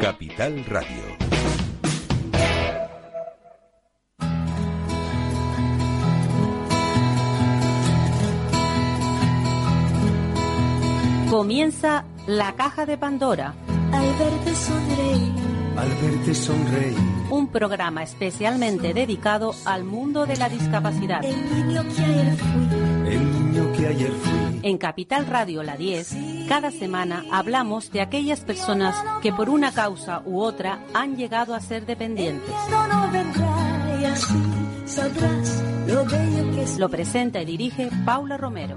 Capital Radio. Comienza la caja de Pandora. Al verte sonreír. Al verte sonreír. Un programa especialmente dedicado al mundo de la discapacidad. El niño que ayer fui. El niño que ayer fui. En Capital Radio La 10, cada semana hablamos de aquellas personas que por una causa u otra han llegado a ser dependientes. Lo presenta y dirige Paula Romero.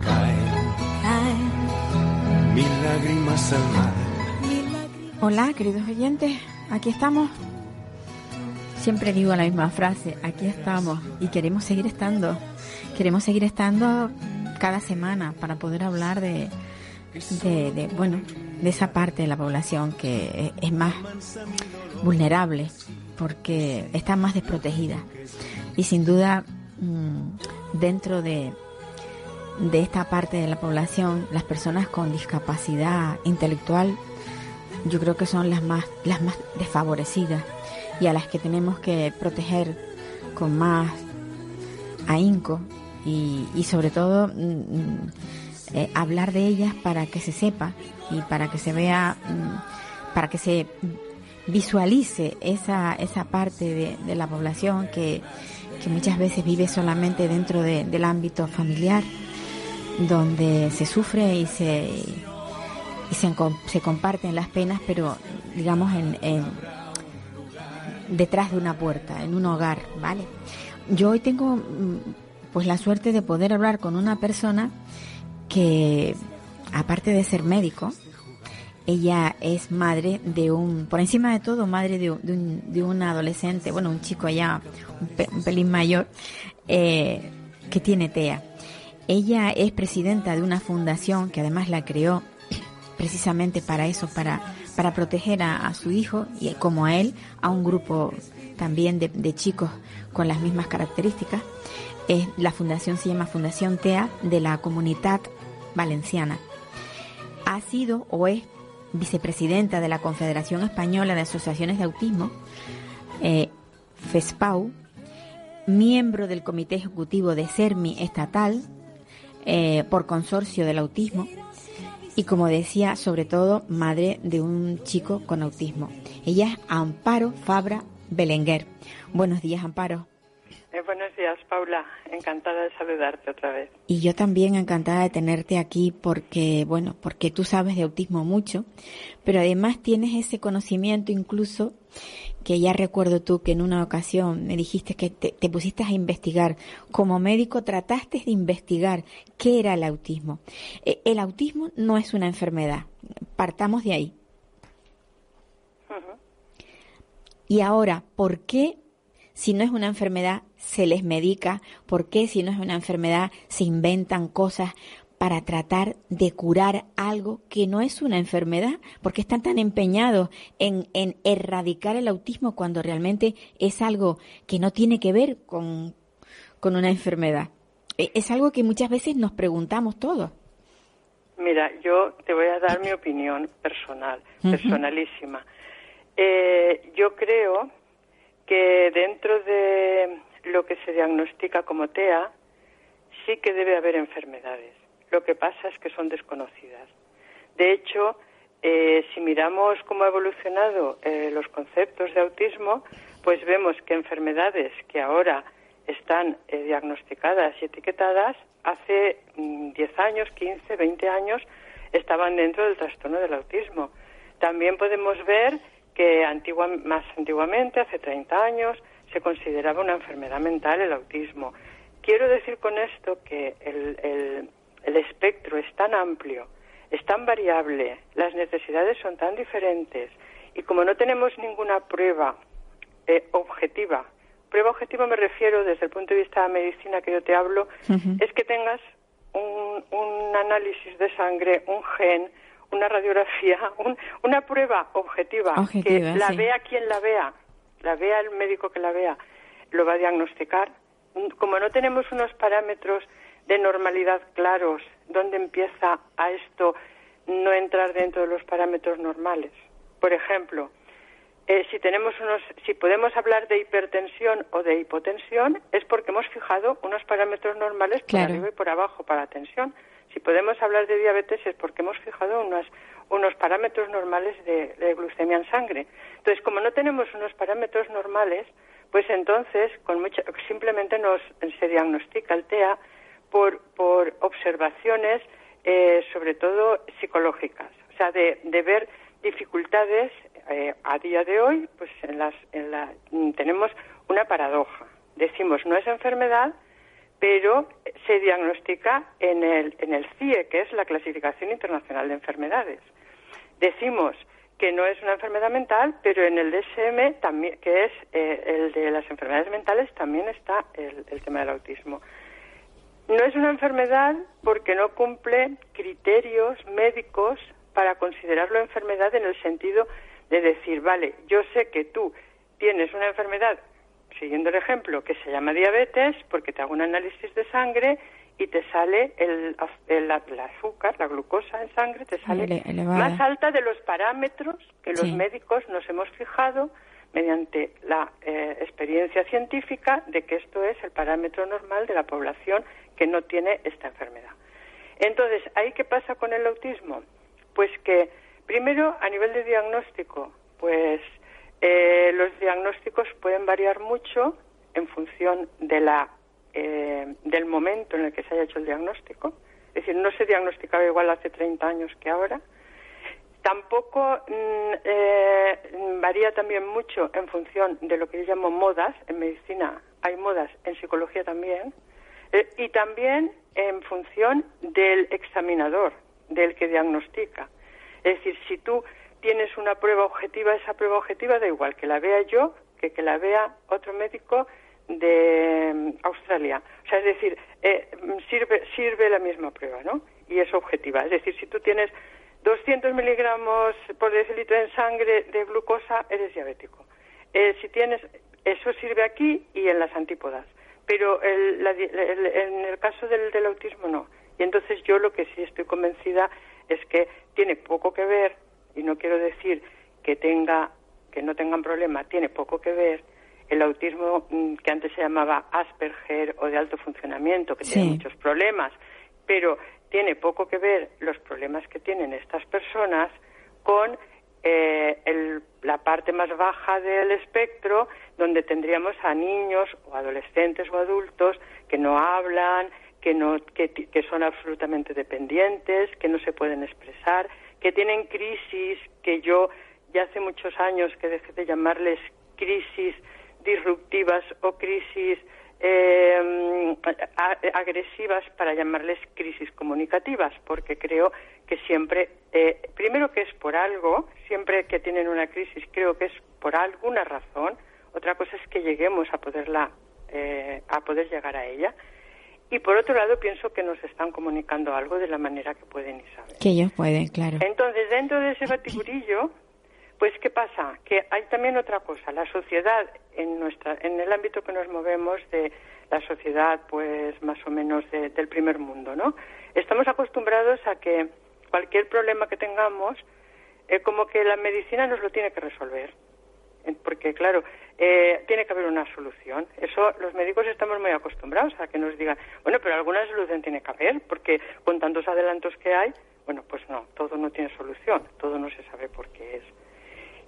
Hola, queridos oyentes, aquí estamos. Siempre digo la misma frase, aquí estamos y queremos seguir estando. Queremos seguir estando cada semana para poder hablar de, de, bueno, de esa parte de la población que es más vulnerable porque está más desprotegida. Y sin duda, mm, dentro de, de esta parte de la población, las personas con discapacidad intelectual, yo creo que son las más, las más desfavorecidas y a las que tenemos que proteger con más ahínco y, y sobre todo mm, mm, eh, hablar de ellas para que se sepa y para que se vea, mm, para que se visualice esa, esa parte de, de la población que, que muchas veces vive solamente dentro de- del ámbito familiar donde se sufre y se y se, se comparten las penas, pero digamos en- detrás de una puerta, en un hogar, ¿vale? Yo hoy tengo mm, pues la suerte de poder hablar con una persona que aparte de ser médico, ella es madre de un, por encima de todo, madre de, un- de un, de un adolescente, bueno, un chico ya un, pe- un pelín mayor, eh, que tiene TEA. Ella es presidenta de una fundación que además la creó precisamente para eso, para, para proteger a, su hijo y como a él, a un grupo también de, chicos con las mismas características. Eh, la fundación se llama Fundación TEA de la Comunidad Valenciana. Ha sido o es vicepresidenta de la Confederación Española de Asociaciones de Autismo, eh, FESPAU, miembro del Comité Ejecutivo de CERMI estatal eh, por consorcio del autismo y como decía, sobre todo madre de un chico con autismo. Ella es Amparo Fabra Belenguer. Buenos días, Amparo. Eh, buenos días, Paula. Encantada de saludarte otra vez. Y yo también encantada de tenerte aquí porque, bueno, porque tú sabes de autismo mucho, pero además tienes ese conocimiento incluso que ya recuerdo tú que en una ocasión me dijiste que te, te pusiste a investigar. Como médico trataste de investigar qué era el autismo. Eh, El autismo no es una enfermedad. Partamos de ahí. Y ahora, ¿por qué si no es una enfermedad se les medica? ¿Por qué si no es una enfermedad se inventan cosas para tratar de curar algo que no es una enfermedad? ¿Por qué están tan empeñados en, en erradicar el autismo cuando realmente es algo que no tiene que ver con, con una enfermedad? E- Es algo que muchas veces nos preguntamos todos. Mira, yo te voy a dar mi opinión personal, personalísima. Eh, yo creo que dentro de lo que se diagnostica como TEA, sí que debe haber enfermedades. Lo que pasa es que son desconocidas. De hecho, eh, si miramos cómo ha evolucionado eh, los conceptos de autismo, pues vemos que enfermedades que ahora están eh, diagnosticadas y etiquetadas, hace mm, 10 años, 15, 20 años, estaban dentro del trastorno del autismo. También podemos ver que más antiguamente, hace 30 años, se consideraba una enfermedad mental el autismo. Quiero decir con esto que el- el espectro es tan amplio, es tan variable, las necesidades son tan diferentes y como no tenemos ninguna prueba eh, objetiva, prueba objetiva me refiero desde el punto de vista de la medicina que yo te hablo, es que tengas un, un análisis de sangre, un gen, una radiografía, un- una prueba objetiva, Objetiva, que la sí. vea quien la vea, la vea el médico que la vea, lo va a diagnosticar. Como no tenemos unos parámetros de normalidad claros, ¿dónde empieza a esto no entrar dentro de los parámetros normales? Por ejemplo, eh, si tenemos unos, si podemos hablar de hipertensión o de hipotensión, es porque hemos fijado unos parámetros normales por arriba y por abajo para la tensión. Si podemos hablar de diabetes es porque hemos fijado unos, unos parámetros normales de, glucemia en sangre. Entonces, como no tenemos unos parámetros normales, pues entonces con mucha, simplemente nos se diagnostica el TEA por, por observaciones, eh, sobre todo psicológicas, o sea, de, ver dificultades eh, a día de hoy, pues en las, en la, tenemos una paradoja. Decimos no es enfermedad, pero se diagnostica en el, en el CIE, que es la Clasificación Internacional de Enfermedades. Decimos que no es una enfermedad mental, pero en el DSM, también, que es eh, el de las enfermedades mentales, también está el tema del autismo. No es una enfermedad porque no cumple criterios médicos para considerarlo enfermedad en el sentido de decir, vale, yo sé que tú tienes una enfermedad, siguiendo el ejemplo, que se llama diabetes, porque te hago un análisis de sangre y te sale el, azúcar, la glucosa en sangre, te sale más alta de los parámetros que los médicos nos hemos fijado mediante la eh, experiencia científica de que esto es el parámetro normal de la población que no tiene esta enfermedad. Entonces, ¿ahí qué pasa con el autismo? Pues que, primero, a nivel de diagnóstico, pues eh, los diagnósticos pueden variar mucho en función de la, eh, del momento en el que se haya hecho el diagnóstico. Es decir, no se diagnosticaba igual hace 30 años que ahora. Tampoco mm, eh, varía también mucho en función de lo que yo llamo modas. En medicina hay modas, en psicología también. y también en función del examinador del que diagnostica. Es decir, si tú tienes una prueba objetiva, esa prueba objetiva da igual que la vea yo que que la vea otro médico de mm, Australia. O sea, es decir, eh, sirve, sirve la misma prueba, ¿no? Y es objetiva. Es decir, si tú tienes 200 miligramos por decilitro en sangre de glucosa, eres diabético. Eh, si tienes, eso sirve aquí y en las antípodas. Pero el, en el caso del, del autismo no. Y entonces yo lo que sí estoy convencida es que tiene poco que ver, y no quiero decir que tenga, que no tengan problema, tiene poco que ver el autismo mm, que antes se llamaba Asperger o de alto funcionamiento, que tiene muchos problemas, pero tiene poco que ver los problemas que tienen estas personas con eh, la parte más baja del espectro, donde tendríamos a niños o adolescentes o adultos que no hablan, que, no, que, que son absolutamente dependientes, que no se pueden expresar, que tienen crisis, que yo ya hace muchos años que dejé de llamarles crisis disruptivas o crisis eh, agresivas para llamarles crisis comunicativas, porque creo que siempre, eh, primero que es por algo, siempre que tienen una crisis creo que es por alguna razón, otra cosa es que lleguemos a poderla, eh, a poder llegar a ella. Y por otro lado, pienso que nos están comunicando algo de la manera que pueden y saben. Que ellos pueden, claro. Entonces, dentro de ese batiburillo, pues, ¿qué pasa? Que hay también otra cosa. La sociedad, en, nuestra, en el ámbito que nos movemos de la sociedad, pues, más o menos del primer mundo, ¿no? Estamos acostumbrados a que cualquier problema que tengamos, eh, como que la medicina nos lo tiene que resolver porque claro, eh, tiene que haber una solución. Eso los médicos estamos muy acostumbrados a que nos digan, bueno, pero alguna solución tiene que haber, porque con tantos adelantos que hay, bueno, pues no, todo no tiene solución, todo no se sabe por qué es.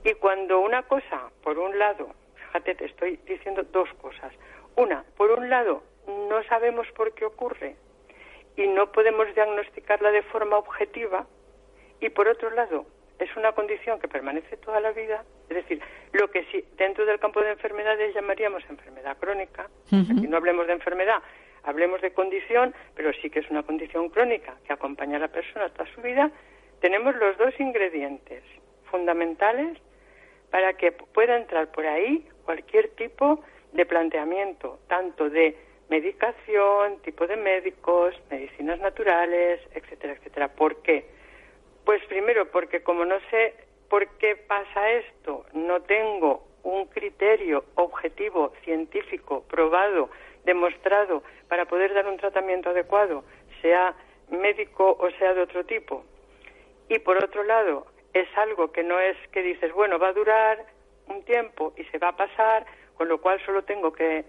Y cuando una cosa, por un lado, fíjate, te estoy diciendo dos cosas. Una, por un lado, no sabemos por qué ocurre y no podemos diagnosticarla de forma objetiva, y por otro lado, es una condición que permanece toda la vida, es decir, lo que si dentro del campo de enfermedades llamaríamos enfermedad crónica, aquí no hablemos de enfermedad, hablemos de condición, pero sí que es una condición crónica que acompaña a la persona toda su vida, tenemos los dos ingredientes fundamentales para que pueda entrar por ahí cualquier tipo de planteamiento, tanto de medicación, tipo de médicos, medicinas naturales, etcétera, etcétera. ¿Por qué? Pues primero, porque como no sé por qué pasa esto, no tengo un criterio objetivo, científico, probado, demostrado, para poder dar un tratamiento adecuado, sea médico o sea de otro tipo. Y por otro lado, es algo que no es que dices, bueno, va a durar un tiempo y se va a pasar, con lo cual solo tengo que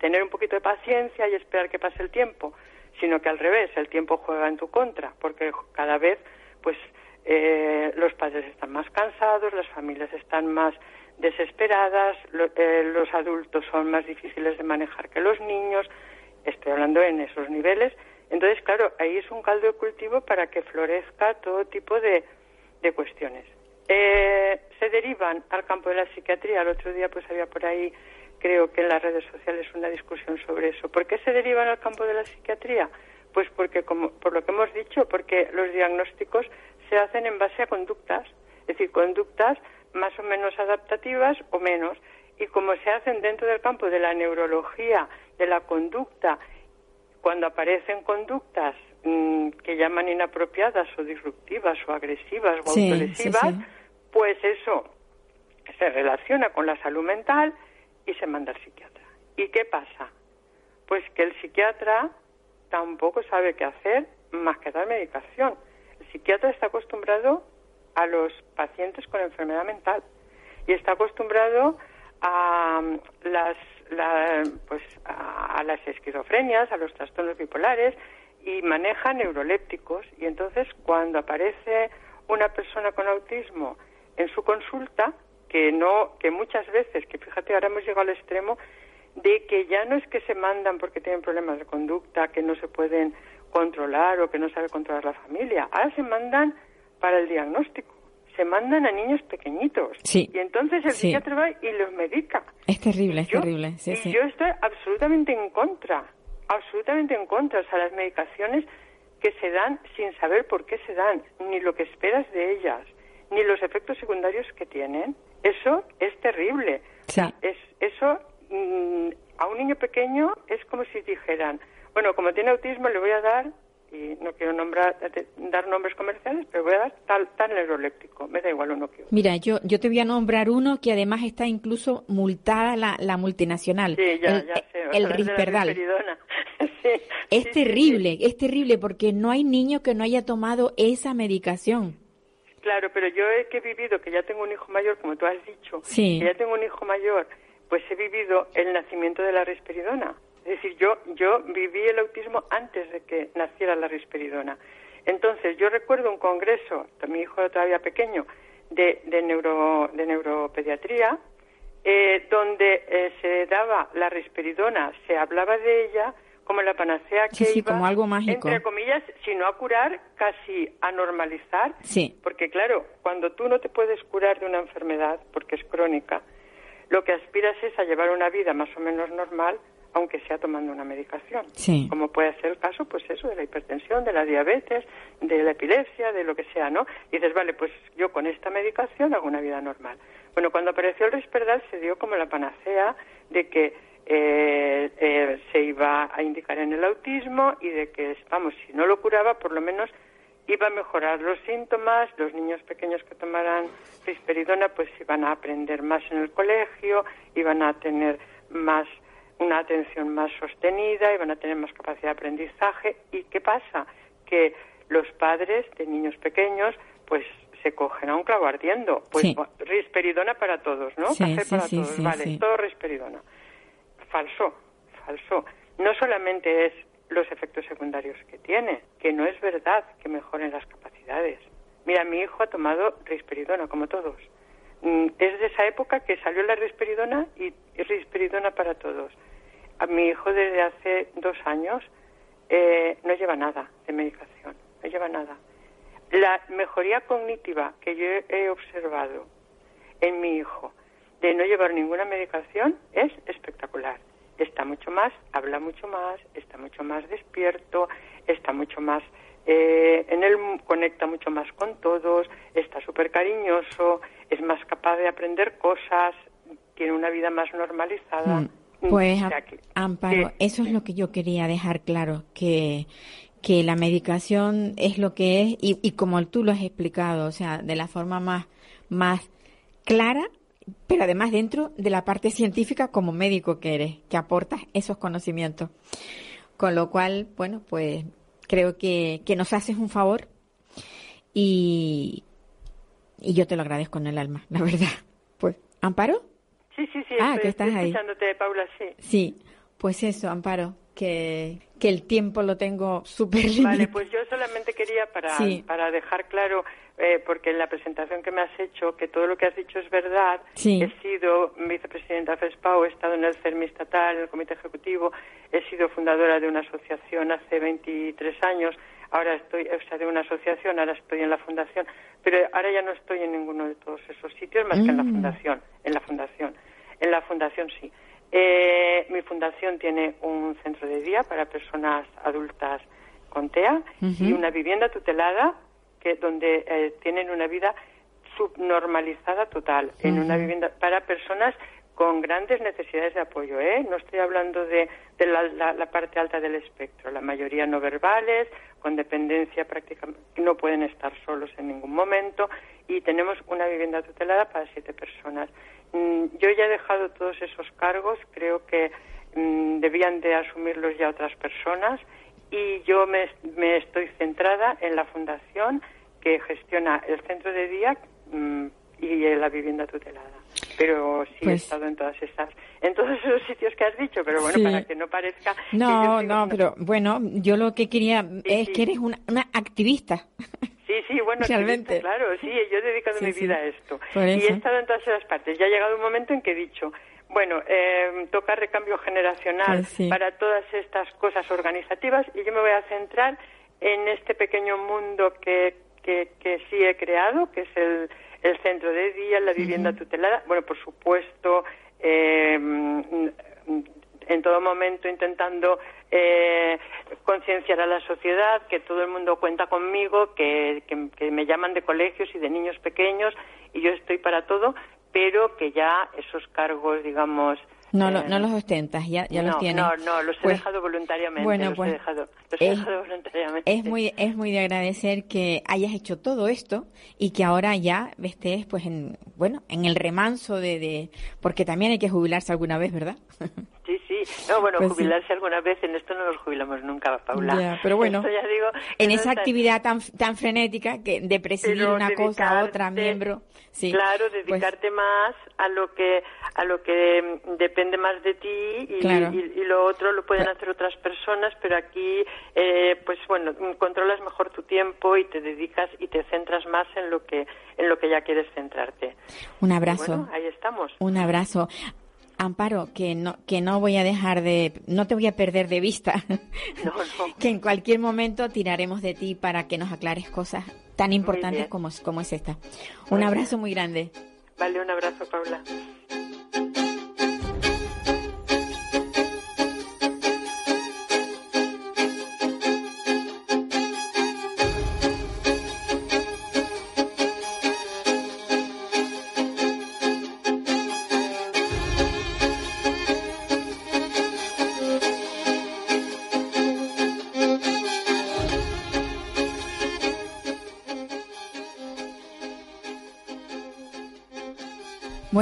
tener un poquito de paciencia y esperar que pase el tiempo, sino que al revés, el tiempo juega en tu contra, porque cada vez pues eh, los padres están más cansados, las familias están más desesperadas, eh, los adultos son más difíciles de manejar que los niños, estoy hablando en esos niveles, entonces claro, ahí es un caldo de cultivo para que florezca todo tipo de, de cuestiones. Eh, se derivan al campo de la psiquiatría, el otro día pues había por ahí creo que en las redes sociales una discusión sobre eso. ¿Por qué se derivan al campo de la psiquiatría? Pues porque, como, por lo que hemos dicho, porque los diagnósticos se hacen en base a conductas, es decir, conductas más o menos adaptativas o menos. Y como se hacen dentro del campo de la neurología, de la conducta, cuando aparecen conductas mm, que llaman inapropiadas o disruptivas o agresivas o autolesivas, pues eso se relaciona con la salud mental y se manda al psiquiatra. ¿Y qué pasa? Pues que el psiquiatra tampoco sabe qué hacer más que dar medicación. El psiquiatra está acostumbrado a los pacientes con enfermedad mental y está acostumbrado a mm, las pues a, las esquizofrenias, a los trastornos bipolares y maneja neurolépticos y entonces cuando aparece una persona con autismo en su consulta que no, que muchas veces, que fíjate, ahora hemos llegado al extremo de que ya no es que se mandan porque tienen problemas de conducta, que no se pueden controlar o que no sabe controlar la familia, ahora se mandan para el diagnóstico, se mandan a niños pequeñitos. Sí. Y entonces el psiquiatra va y los medica. Es terrible, es terrible. Sí, y yo estoy absolutamente en contra, absolutamente en contra. O sea, las medicaciones que se dan sin saber por qué se dan, ni lo que esperas de ellas, ni los efectos secundarios que tienen. Eso es terrible. es, eso mm, a un niño pequeño es como si dijeran, bueno, como tiene autismo le voy a dar, y no quiero nombrar, dar nombres comerciales, pero voy a dar tal, tal neuroléptico, me da igual uno que otro. Mira, yo, yo te voy a nombrar uno que además está incluso multada la, la multinacional. Sí, ya, ya sé. El Risperdal. es terrible, es terrible porque no hay niño que no haya tomado esa medicación. Claro, pero yo he que vivido, que ya tengo un hijo mayor, como tú has dicho, que ya tengo un hijo mayor, pues he vivido el nacimiento de la risperidona. Es decir, yo, yo viví el autismo antes de que naciera la risperidona. Entonces, yo recuerdo un congreso, mi hijo era todavía pequeño, de, de, neuro, de neuropediatría, eh, donde eh, se daba la risperidona, se hablaba de ella, como la panacea que iba, como algo mágico. entre comillas, sino a curar, casi a normalizar. Sí. Porque claro, cuando tú no te puedes curar de una enfermedad, porque es crónica, lo que aspiras es a llevar una vida más o menos normal, aunque sea tomando una medicación. Sí. Como puede ser el caso, pues eso, de la hipertensión, de la diabetes, de la epilepsia, de lo que sea, ¿no? Y dices, vale, pues yo con esta medicación hago una vida normal. Bueno, cuando apareció el Risperdal se dio como la panacea de que eh, eh, se iba a indicar en el autismo y de que, vamos, si no lo curaba, por lo menos iba a mejorar los síntomas, los niños pequeños que tomaran risperidona pues iban a aprender más en el colegio, iban a tener más una atención más sostenida, iban a tener más capacidad de aprendizaje. ¿Y qué pasa? Que los padres de niños pequeños pues se cogen a un clavo ardiendo. Pues risperidona para todos, ¿no? Café para todos, vale, todo risperidona falso, falso. No solamente es los efectos secundarios que tiene, que no es verdad que mejoren las capacidades. Mira, mi hijo ha tomado risperidona, como todos. Mm, es de esa época que salió la risperidona y risperidona para todos. A mi hijo desde hace dos años eh, no lleva nada de medicación, no lleva nada. La mejoría cognitiva que yo he observado en mi hijo de no llevar ninguna medicación es espectacular. Está mucho más, habla mucho más, está mucho más despierto, está mucho más eh, en él conecta mucho más con todos, está súper cariñoso, es más capaz de aprender cosas, tiene una vida más normalizada. Mm, pues, Amparo, eso es lo que yo quería dejar claro, que, que la medicación es lo que es y, y como tú lo has explicado, o sea, de la forma más, más clara pero además dentro de la parte científica como médico que eres, que aportas esos conocimientos. Con lo cual, bueno, pues creo que, que nos haces un favor y, y yo te lo agradezco en el alma, la verdad. Pues ¿Amparo? Sí, sí, sí, Ah, estoy, que estás estoy ahí. escuchándote, Paula, sí. Sí, pues eso, Amparo, que, que el tiempo lo tengo súper Vale, limitado. pues yo solamente quería para, Sí. para dejar claro, eh, porque en la presentación que me has hecho, que todo lo que has dicho es verdad. Sí. He sido vicepresidenta de FESPAO, he estado en el CERMI estatal, en el comité ejecutivo, he sido fundadora de una asociación hace 23 años, ahora estoy, o sea, de una asociación, ahora estoy en la fundación, pero ahora ya no estoy en ninguno de todos esos sitios más que en la Mm. fundación, en la fundación. En la fundación sí. Eh, mi fundación tiene un centro de día para personas adultas con TEA y una vivienda tutelada que donde eh, tienen una vida subnormalizada total en una vivienda para personas con grandes necesidades de apoyo, ¿eh? No estoy hablando de, de la, la- la parte alta del espectro, la mayoría no verbales, con dependencia prácticamente, no pueden estar solos en ningún momento y tenemos una vivienda tutelada para siete personas. Mm, Yo ya he dejado todos esos cargos, creo que mm, debían de asumirlos ya otras personas y yo me, me estoy centrada en la fundación que gestiona el centro de día mm, y la vivienda tutelada. Pero sí he Pues- estado en todas esas, en todos esos sitios que has dicho, pero bueno, Sí. para que no parezca No, no, pero bueno, yo lo que quería es sí. que eres una, una activista. Sí, sí, bueno, Realmente. claro, sí, yo he dedicado mi vida a esto. Y he estado en todas esas partes. Ya ha llegado un momento en que he dicho, bueno, eh, toca recambio generacional Pues sí. para todas estas cosas organizativas y yo me voy a centrar en este pequeño mundo que, que, que sí he creado, que es el, el centro de día, la vivienda tutelada. Bueno, por supuesto, eh, en todo momento intentando eh, concienciar a la sociedad, que todo el mundo cuenta conmigo, que, que- que me llaman de colegios y de niños pequeños y yo estoy para todo, pero que ya esos cargos, digamos... No, lo- eh, no los ostentas, ya, ya no, los tienes. No, no, los he Pues, dejado voluntariamente. bueno, los pues, he dejado, los he es- dejado voluntariamente. Es muy, es muy de agradecer que hayas hecho todo esto y que ahora ya estés, pues, en, bueno, en el remanso de, de, porque también hay que jubilarse alguna vez, ¿verdad? Sí, sí. No, bueno, Pues sí. jubilarse alguna vez, en esto no nos jubilamos nunca, Paula. Ya, pero bueno, Esto ya digo, en esa actividad tan, tan frenética que de presidir Pero una cosa a otra, miembro, sí. Claro, pues, dedicarte más a lo que a lo que depende más de ti y, Claro. y- y lo otro lo pueden hacer otras personas, pero aquí, eh, pues bueno, controlas mejor tu tiempo y te dedicas y te centras más en lo que en lo que ya quieres centrarte. un abrazo. bueno, ahí estamos. Un abrazo. Amparo, que no, que no voy a dejar de, no te voy a perder de vista. No, no. que en cualquier momento tiraremos de ti para que nos aclares cosas tan importantes como, como es esta. Muy Un abrazo muy grande. Vale, un abrazo, Paula.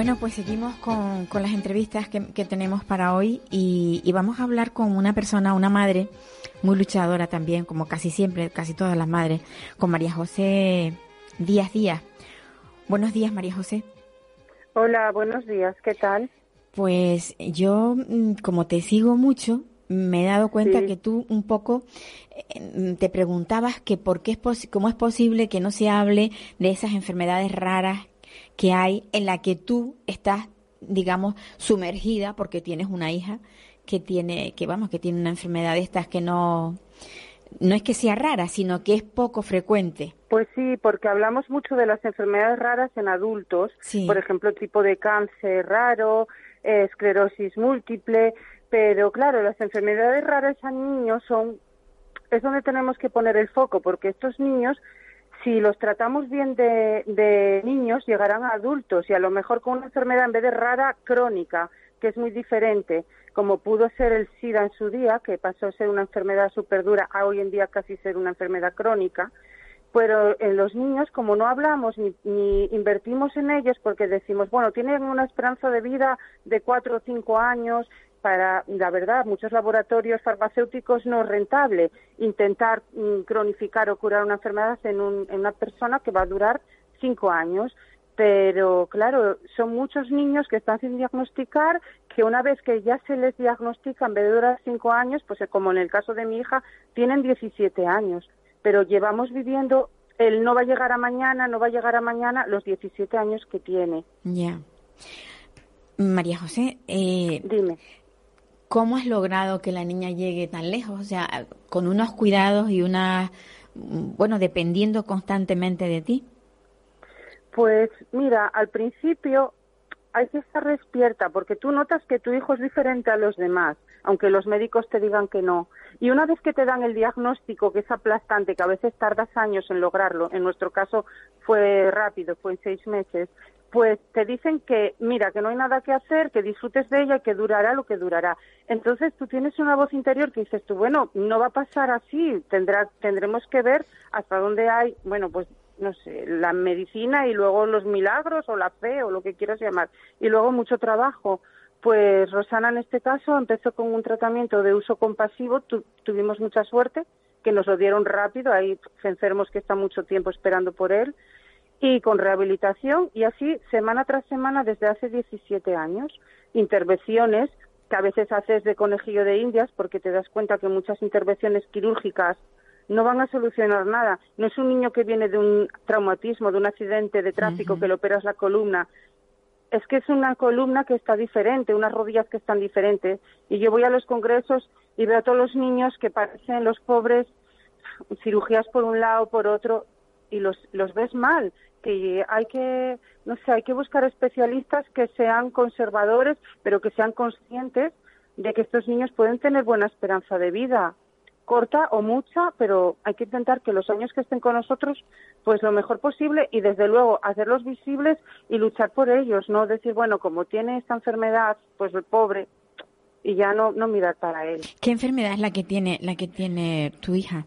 Bueno, pues seguimos con, con las entrevistas que, que tenemos para hoy y, y vamos a hablar con una persona, una madre muy luchadora también, como casi siempre, casi todas las madres, con María José Díaz Díaz. Buenos días, María José. Hola, buenos días, ¿qué tal? Pues yo, mm, como te sigo mucho, me he dado cuenta Sí. que tú un poco eh, te preguntabas que por qué es cómo es posible que no se hable de esas enfermedades raras que hay en la que tú estás, digamos, sumergida porque tienes una hija que tiene, que vamos, que tiene una enfermedad de estas que no, no es que sea rara, sino que es poco frecuente. Pues sí, porque hablamos mucho de las enfermedades raras en adultos, Sí. por ejemplo, tipo de cáncer raro, eh, esclerosis múltiple, pero claro, las enfermedades raras en niños son es donde tenemos que poner el foco, porque estos niños, si los tratamos bien de, niños, llegarán a adultos y a lo mejor con una enfermedad en vez de rara, crónica, que es muy diferente, como pudo ser el SIDA en su día, que pasó a ser una enfermedad súper dura, a hoy en día casi ser una enfermedad crónica. Pero en los niños, como no hablamos ni invertimos en ellos, porque decimos, bueno, tienen una esperanza de vida de cuatro o cinco años, para, la verdad, muchos laboratorios farmacéuticos no es rentable intentar mm, cronificar o curar una enfermedad en, un- en una persona que va a durar cinco años. Pero claro, son muchos niños que están sin diagnosticar, que una vez que ya se les diagnostica, en vez de durar cinco años, pues eh, como en el caso de mi hija, tienen 17 años. Pero llevamos viviendo, él no va a llegar a mañana, no va a llegar a mañana, los 17 años que tiene. Ya. María José, eh, Dime. ¿Cómo has logrado que la niña llegue tan lejos? O sea, con unos cuidados y una, bueno, dependiendo constantemente de ti. Pues mira, al principio hay que estar despierta porque tú notas que tu hijo es diferente a los demás, aunque los médicos te digan que no. Y una vez que te dan el diagnóstico, que es aplastante, que a veces tardas años en lograrlo, en nuestro caso fue rápido, fue en seis meses, pues te dicen que, mira, que no hay nada que hacer, que disfrutes de ella y que durará lo que durará. Entonces tú tienes una voz interior que dices tú, bueno, no va a pasar así, tendrá, tendremos que ver hasta dónde hay, bueno, pues no sé, la medicina y luego los milagros o la fe o lo que quieras llamar. Y luego mucho trabajo. Pues Rosana en este caso empezó con un tratamiento de uso compasivo, tu, tuvimos mucha suerte, que nos lo dieron rápido, hay enfermos que están mucho tiempo esperando por él, y con rehabilitación, y así semana tras semana desde hace 17 años, intervenciones que a veces haces de conejillo de indias porque te das cuenta que muchas intervenciones quirúrgicas no van a solucionar nada. No es un niño que viene de un traumatismo, de un accidente de tráfico que le operas la columna. Es que es una columna que está diferente, unas rodillas que están diferentes. Y yo voy a los congresos y veo a todos los niños que parecen los pobres, cirugías por un lado, por otro, y los, los ves mal. Que hay que, no sé, hay que buscar especialistas que sean conservadores, pero que sean conscientes de que estos niños pueden tener buena esperanza de vida corta o mucha, pero hay que intentar que los años que estén con nosotros, pues lo mejor posible y desde luego hacerlos visibles y luchar por ellos, no decir, bueno, como tiene esta enfermedad, pues el pobre, y ya no, no mirar para él. ¿Qué enfermedad es la que tiene, la que tiene tu hija?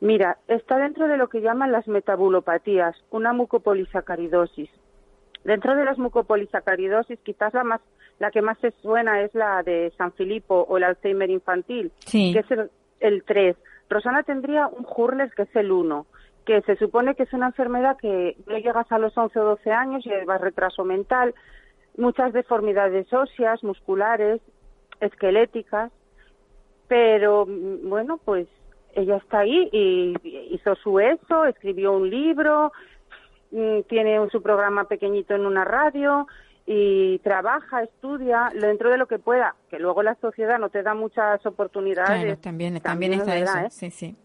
Mira, está dentro de lo que llaman las metabulopatías, una mucopolisacaridosis. Dentro de las mucopolisacaridosis, quizás la más, la que más se suena es la de San Filipo o el Alzheimer infantil, Sí. que es el, el 3. Rosana tendría un Hurler que es el 1, que se supone que es una enfermedad que no llegas a los 11 o 12 años, llevas retraso mental, muchas deformidades óseas, musculares, esqueléticas, pero mm, bueno, pues ella está ahí y hizo su ESO, escribió un libro, mm, tiene su programa pequeñito en una radio y trabaja, estudia dentro de lo que pueda, que luego la sociedad no te da muchas oportunidades. Claro, también, también, es está verdad, eso. ¿eh? Sí, sí.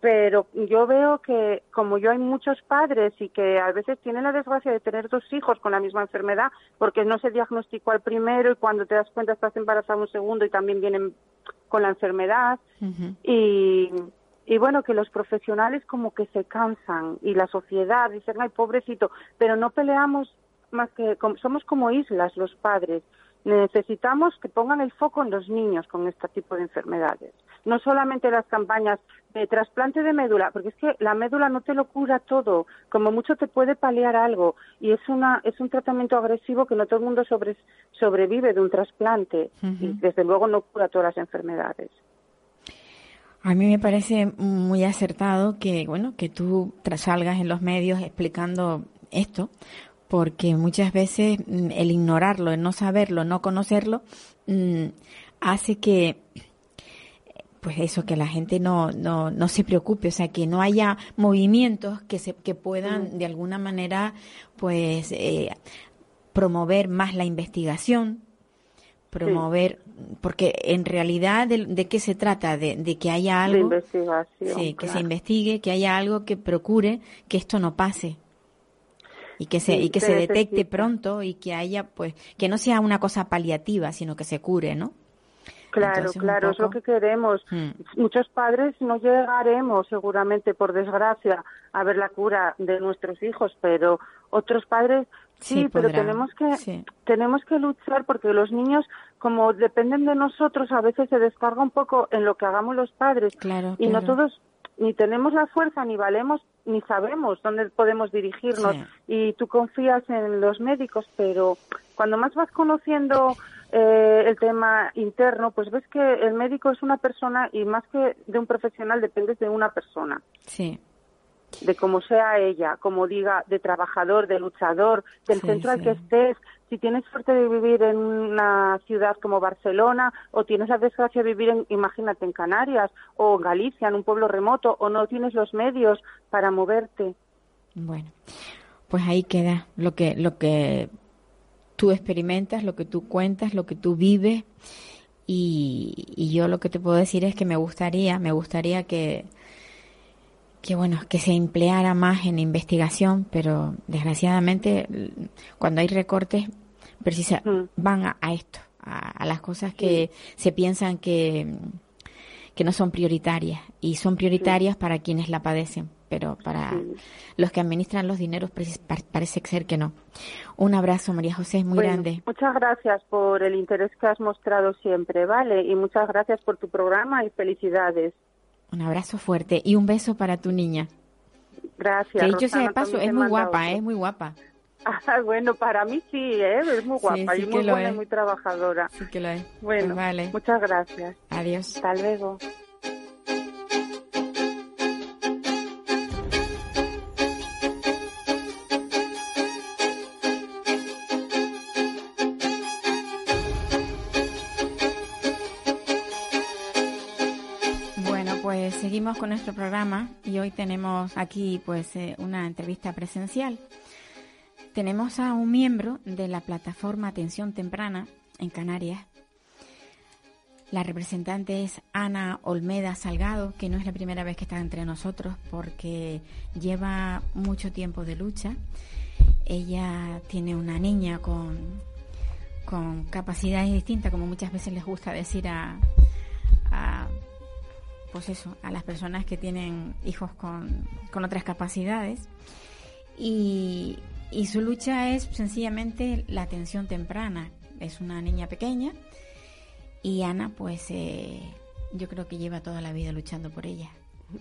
Pero yo veo que como yo hay muchos padres y que a veces tienen la desgracia de tener dos hijos con la misma enfermedad porque no se diagnosticó al primero y cuando te das cuenta estás embarazada un segundo y también vienen con la enfermedad y, y bueno, que los profesionales como que se cansan y la sociedad dicen, ay, pobrecito, pero no peleamos más que, somos como islas los padres. Necesitamos que pongan el foco en los niños con este tipo de enfermedades. No solamente las campañas de trasplante de médula, porque es que la médula no te lo cura todo, como mucho te puede paliar algo y es una es un tratamiento agresivo que no todo el mundo sobre- sobrevive de un trasplante y desde luego no cura todas las enfermedades. A mí me parece muy acertado que, bueno, que tú salgas en los medios explicando esto, porque muchas veces mm, el ignorarlo, el no saberlo, no conocerlo, mm, hace que, pues eso, que la gente no, no, no se preocupe, o sea, que no haya movimientos que se, que puedan de alguna manera, pues, eh, promover más la investigación, promover, porque en realidad de, de qué se trata, de, de que haya de algo, investigación. sí, que se investigue, que haya algo que procure que esto no pase y que se Sí, y que se se detecte necesita. pronto y que haya pues que no sea una cosa paliativa, sino que se cure, ¿no? Claro, Entonces, claro, es lo poco- que queremos. Hmm. Muchos padres no llegaremos, seguramente, por desgracia, a ver la cura de nuestros hijos, pero otros padres sí, Sí, pero tenemos que sí. tenemos que luchar porque los niños, como dependen de nosotros, a veces se descarga un poco en lo que hagamos los padres Claro, y no todos ni tenemos la fuerza, ni valemos, ni sabemos dónde podemos dirigirnos. Sí. Y tú confías en los médicos, pero cuando más vas conociendo eh, el tema interno, pues ves que el médico es una persona y más que de un profesional dependes de una persona. Sí. De cómo sea ella, como diga, de trabajador, de luchador, del Sí, centro al que estés. Si tienes suerte de vivir en una ciudad como Barcelona o tienes la desgracia de vivir, en, imagínate, en Canarias o en Galicia, en un pueblo remoto, o no tienes los medios para moverte. Bueno, pues ahí queda lo que, lo que tú experimentas, lo que tú cuentas, lo que tú vives. Y, y yo lo que te puedo decir es que me gustaría, me gustaría que, que bueno, que se empleara más en investigación, pero desgraciadamente cuando hay recortes precisa, Mm. van a, a esto, a, a las cosas que se piensan que, que no son prioritarias y son prioritarias para quienes la padecen, pero para Sí. los que administran los dineros parece ser que no. Un abrazo, María José, es muy Bueno, grande. Muchas gracias por el interés que has mostrado siempre, ¿vale? Y muchas gracias por tu programa y felicidades. Un abrazo fuerte y un beso para tu niña. Gracias. Que dicho sea de paso, también es muy guapa, otro. es muy guapa. Ah, bueno, para mí sí, ¿eh? es muy Sí, guapa sí y que muy buena y muy trabajadora. Sí que lo es. Bueno, Pues vale. muchas gracias. Adiós. Hasta luego. Con nuestro programa y hoy tenemos aquí pues eh, una entrevista presencial. Tenemos a un miembro de la plataforma Atención Temprana en Canarias. La representante es Ana Olmeda Salgado, que no es la primera vez que está entre nosotros porque lleva mucho tiempo de lucha. Ella tiene una niña con, con capacidades distintas, como muchas veces les gusta decir a pues eso, a las personas que tienen hijos con, con otras capacidades. Y, y su lucha es sencillamente la atención temprana. Es una niña pequeña y Ana, pues eh, yo creo que lleva toda la vida luchando por ella.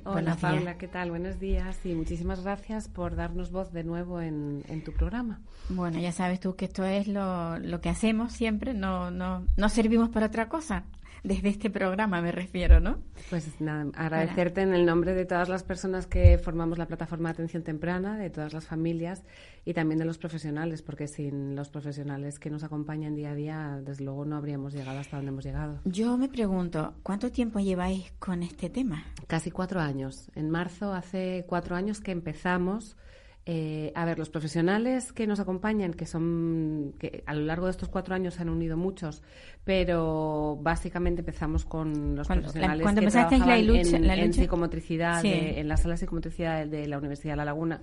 Hola. Paula, ¿qué tal? Buenos días y muchísimas gracias por darnos voz de nuevo en, en tu programa. Bueno, ya sabes tú que esto es lo, lo que hacemos siempre, no, no, no servimos para otra cosa. Desde este programa me refiero, ¿no? Pues nada, agradecerte en el nombre de todas las personas que formamos la plataforma de atención temprana, de todas las familias y también de los profesionales, porque sin los profesionales que nos acompañan día a día, desde luego no habríamos llegado hasta donde hemos llegado. Yo me pregunto, ¿cuánto tiempo lleváis con este tema? Casi cuatro años. En marzo hace cuatro años que empezamos. Eh, a ver, los profesionales que nos acompañan, que son, que a lo largo de estos cuatro años se han unido muchos, pero básicamente empezamos con los Cuando- la- profesionales cuando que la trabajaban lucha- en, la en psicomotricidad, Sí. de- en la sala de psicomotricidad de la Universidad de La Laguna.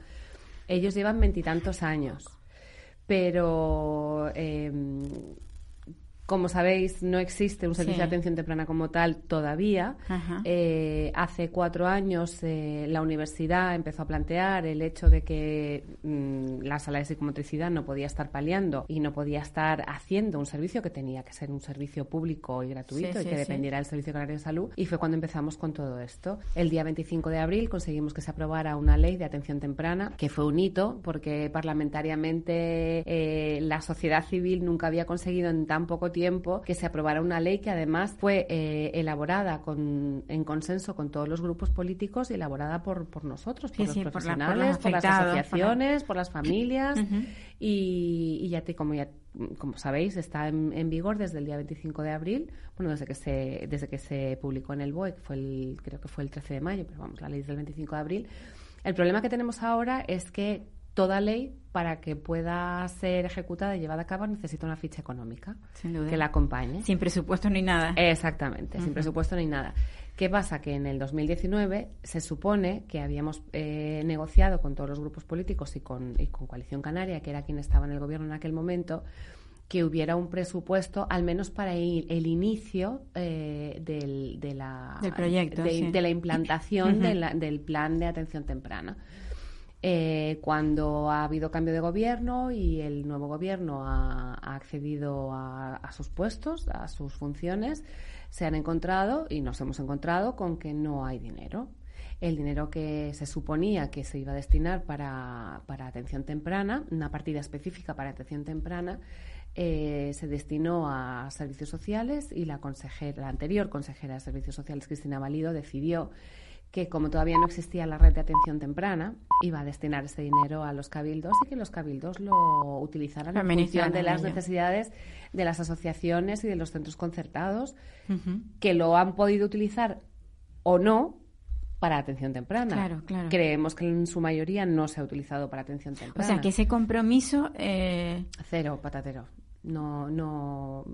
Ellos llevan veintitantos años, pero eh, como sabéis, no existe un servicio Sí. de atención temprana como tal todavía. Eh, hace cuatro años eh, la universidad empezó a plantear el hecho de que mm, la sala de psicomotricidad no podía estar paliando y no podía estar haciendo un servicio que tenía que ser un servicio público y gratuito Sí, y sí, que dependiera del Servicio Canario de Salud. Y fue cuando empezamos con todo esto. El día 25 de abril conseguimos que se aprobara una ley de atención temprana, que fue un hito porque parlamentariamente eh, la sociedad civil nunca había conseguido en tan poco tiempo que se aprobara una ley que además fue eh, elaborada con, en consenso con todos los grupos políticos y elaborada por, por nosotros, por Sí, los sí, por la- por los profesionales, por, las afectados, por la- asociaciones, por las familias. Y, y ya te, como ya como sabéis, está en, en vigor desde el día 25 de abril, bueno, desde que se desde que se publicó en el BOE, que fue el creo que fue el 13 de mayo, pero vamos, la ley es del 25 de abril. El problema que tenemos ahora es que toda ley para que pueda ser ejecutada y llevada a cabo necesita una ficha económica Sin duda. que la acompañe. Sin presupuesto ni nada. Exactamente, sin presupuesto ni nada. ¿Qué pasa? Que en el 2019 se supone que habíamos eh, negociado con todos los grupos políticos y con, y con Coalición Canaria, que era quien estaba en el gobierno en aquel momento, que hubiera un presupuesto, al menos para el, el inicio eh, del, de la, Del proyecto, de, sí. de la implantación Ujú. de la- del plan de atención temprana. Eh, cuando ha habido cambio de gobierno y el nuevo gobierno ha, accedido a, a sus puestos, a sus funciones, se han encontrado y nos hemos encontrado con que no hay dinero. El dinero que se suponía que se iba a destinar para, para atención temprana, una partida específica para atención temprana, eh, se destinó a servicios sociales y la consejera, la anterior consejera de servicios sociales, Cristina Valido, decidió que como todavía no existía la red de atención temprana, iba a destinar ese dinero a los cabildos y que los cabildos lo utilizaran en función de las necesidades de las asociaciones y de los centros concertados, que lo han podido utilizar o no para atención temprana. Claro, claro. Creemos que en su mayoría no se ha utilizado para atención temprana. O sea, que ese compromiso... Eh... Cero, patatero no no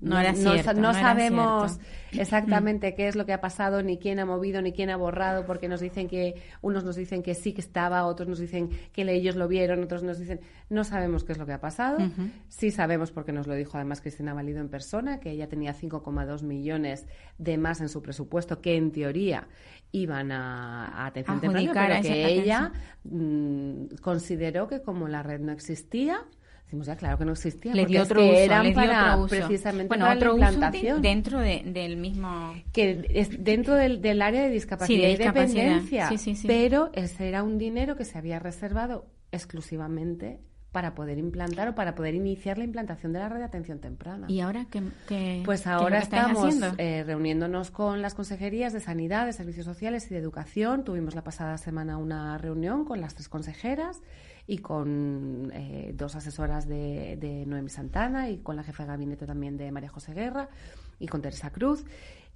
no, era cierto, no, sabemos exactamente qué es lo que ha pasado ni quién ha movido ni quién ha borrado porque nos dicen que unos nos dicen que sí que estaba otros nos dicen que ellos lo vieron otros nos dicen no sabemos qué es lo que ha pasado. Sí sabemos porque nos lo dijo además Cristina Valido en persona que ella tenía 5,2 millones de más en su presupuesto que en teoría iban a, atención temprana pero que ella mm, consideró que como la red no existía Decimos, ya, claro que no existía. Le dio otro uso, eran para, otro precisamente bueno, para otro la implantación. Dentro de, del mismo... Que es dentro del, del área de discapacidad, sí, de discapacidad. y dependencia. Sí, sí, sí. Pero ese era un dinero que se había reservado exclusivamente para poder implantar o para poder iniciar la implantación de la red de atención temprana. ¿Y ahora qué? qué pues ahora estamos eh, reuniéndonos con las consejerías de Sanidad, de Servicios Sociales y de Educación. Tuvimos la pasada semana una reunión con las tres consejeras y con eh, dos asesoras de, de Noemi Santana y con la jefa de gabinete también de María José Guerra y con Teresa Cruz.